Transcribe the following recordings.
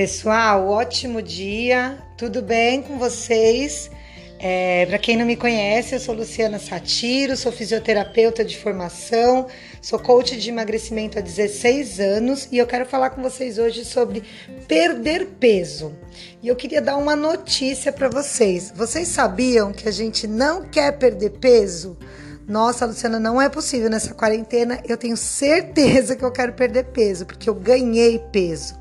Pessoal, ótimo dia, tudo bem com vocês? É, Para quem não me conhece, eu sou Luciana Satiro, sou fisioterapeuta de formação, sou coach de emagrecimento há 16 anos e eu quero falar com vocês hoje sobre perder peso. E eu queria dar uma notícia para vocês. Vocês sabiam que a gente não quer perder peso? Nossa, Luciana, não é possível nessa quarentena. Eu tenho certeza que eu quero perder peso, porque eu ganhei peso.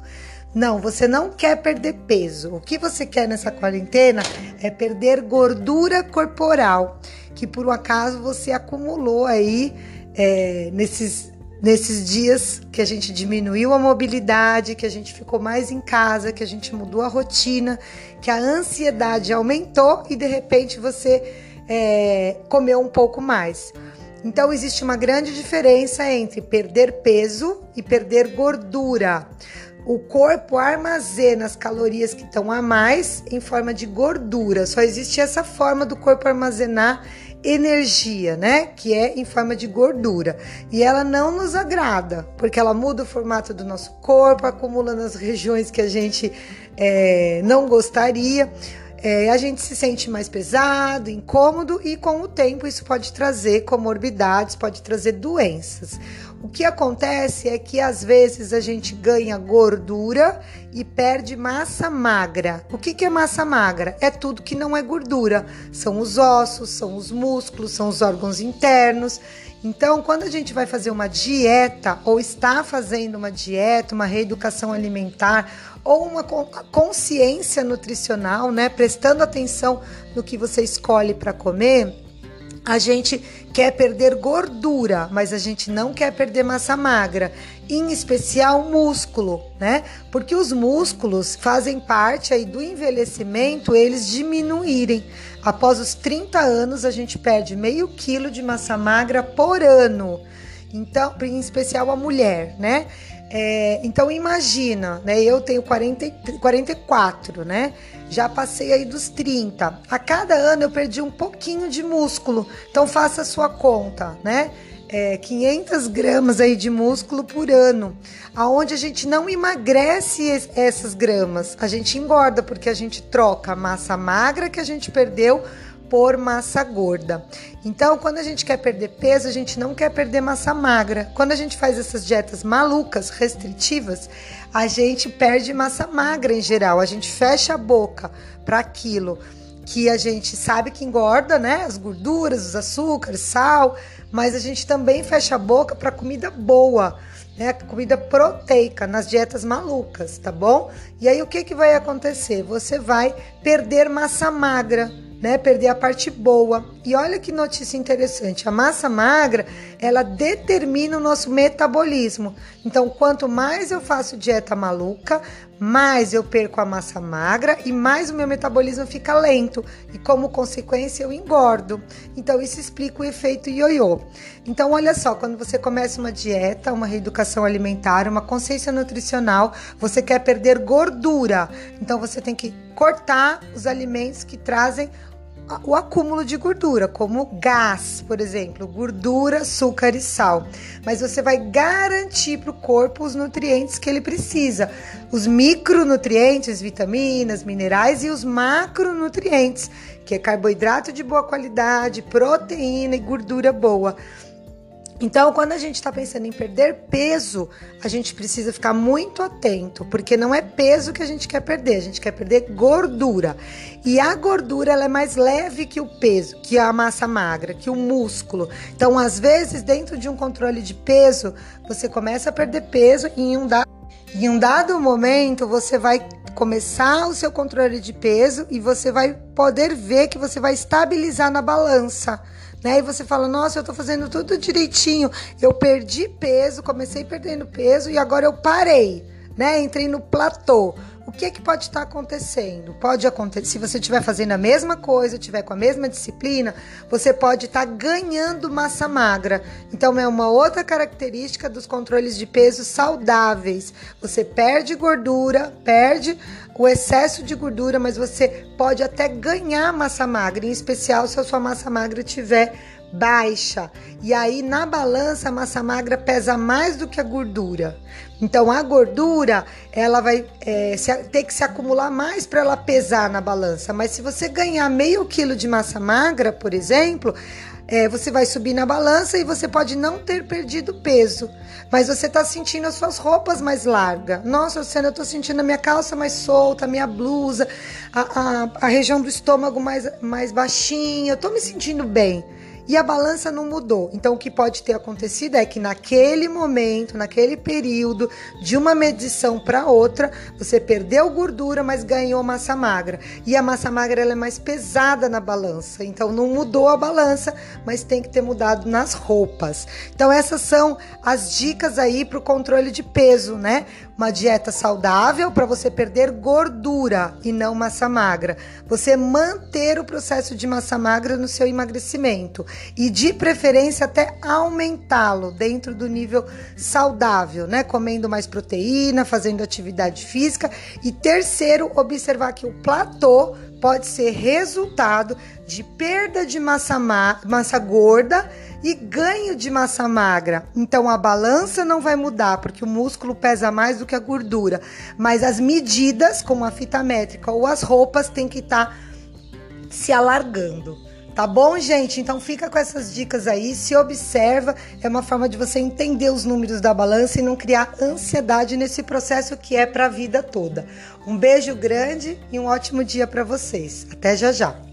Não, você não quer perder peso. O que você quer nessa quarentena é perder gordura corporal, que por um acaso você acumulou aí é, nesses, nesses dias que a gente diminuiu a mobilidade, que a gente ficou mais em casa, que a gente mudou a rotina, que a ansiedade aumentou e de repente você é, comeu um pouco mais. Então existe uma grande diferença entre perder peso e perder gordura o corpo armazena as calorias que estão a mais em forma de gordura. Só existe essa forma do corpo armazenar energia, né? Que é em forma de gordura. E ela não nos agrada, porque ela muda o formato do nosso corpo, acumula nas regiões que a gente é, não gostaria. É, a gente se sente mais pesado, incômodo e com o tempo isso pode trazer comorbidades, pode trazer doenças. O que acontece é que às vezes a gente ganha gordura e perde massa magra. O que, é massa magra? É tudo que não é gordura. São os ossos, são os músculos, são os órgãos internos. Então, quando a gente vai fazer uma dieta ou está fazendo uma dieta, uma reeducação alimentar ou uma consciência nutricional, né, prestando atenção no que você escolhe para comer, a gente quer perder gordura, mas a gente não quer perder massa magra, em especial músculo, né? Porque os músculos fazem parte aí do envelhecimento, eles diminuírem. Após os 30 anos, a gente perde meio quilo de massa magra por ano. Então, em especial a mulher, né? É, então imagina, né? Eu tenho 40, 44, né? Já passei aí dos 30. A cada ano eu perdi um pouquinho de músculo. Então faça a sua conta, né? É, 500 gramas aí de músculo por ano, aonde a gente não emagrece essas gramas, a gente engorda porque a gente troca a massa magra que a gente perdeu por massa gorda. Então, quando a gente quer perder peso, a gente não quer perder massa magra. Quando a gente faz essas dietas malucas, restritivas, a gente perde massa magra em geral. A gente fecha a boca para aquilo que a gente sabe que engorda, né? As gorduras, os açúcares, sal, mas a gente também fecha a boca para comida boa, né? Comida proteica nas dietas malucas, tá bom? E aí o que que vai acontecer? Você vai perder massa magra né? Perder a parte boa. E olha que notícia interessante: a massa magra ela determina o nosso metabolismo. Então, quanto mais eu faço dieta maluca, mais eu perco a massa magra e mais o meu metabolismo fica lento e, como consequência, eu engordo. Então, isso explica o efeito ioiô. Então, olha só, quando você começa uma dieta, uma reeducação alimentar, uma consciência nutricional, você quer perder gordura. Então, você tem que cortar os alimentos que trazem o acúmulo de gordura, como gás, por exemplo, gordura, açúcar e sal. Mas você vai garantir para o corpo os nutrientes que ele precisa, os micronutrientes, vitaminas, minerais e os macronutrientes, que é carboidrato de boa qualidade, proteína e gordura boa. Então, quando a gente está pensando em perder peso, a gente precisa ficar muito atento, porque não é peso que a gente quer perder, a gente quer perder gordura. E a gordura ela é mais leve que o peso, que a massa magra, que o músculo. Então, às vezes, dentro de um controle de peso, você começa a perder peso e em um dado, em um dado momento você vai começar o seu controle de peso e você vai poder ver que você vai estabilizar na balança né? E você fala, nossa, eu tô fazendo tudo direitinho. Eu perdi peso, comecei perdendo peso e agora eu parei, né? Entrei no platô. O que é que pode estar acontecendo? Pode acontecer, se você estiver fazendo a mesma coisa, estiver com a mesma disciplina, você pode estar ganhando massa magra. Então é uma outra característica dos controles de peso saudáveis. Você perde gordura, perde o excesso de gordura, mas você pode até ganhar massa magra, em especial se a sua massa magra estiver baixa. E aí na balança a massa magra pesa mais do que a gordura. Então a gordura ela vai é, ter que se acumular mais para ela pesar na balança. Mas se você ganhar meio quilo de massa magra, por exemplo, é, você vai subir na balança e você pode não ter perdido peso, mas você está sentindo as suas roupas mais largas. Nossa, Luciana, eu estou sentindo a minha calça mais solta, a minha blusa, a, a, a região do estômago mais, mais baixinha, eu estou me sentindo bem e a balança não mudou. Então, o que pode ter acontecido é que naquele momento, naquele período, de uma medição para outra, você perdeu gordura, mas ganhou massa magra. E a massa magra ela é mais pesada na balança. Então, não mudou a balança, mas tem que ter mudado nas roupas. Então, essas são as dicas aí para o controle de peso, né? Uma dieta saudável para você perder gordura e não massa magra. Você manter o processo de massa magra no seu emagrecimento e de preferência até aumentá-lo dentro do nível saudável, né? Comendo mais proteína, fazendo atividade física e terceiro, observar que o platô pode ser resultado de perda de massa, massa gorda e ganho de massa magra. Então a balança não vai mudar porque o músculo pesa mais do que a gordura, mas as medidas, como a fita métrica ou as roupas, tem que estar tá se alargando. Tá bom, gente? Então fica com essas dicas aí, se observa, é uma forma de você entender os números da balança e não criar ansiedade nesse processo que é para a vida toda. Um beijo grande e um ótimo dia para vocês. Até já já.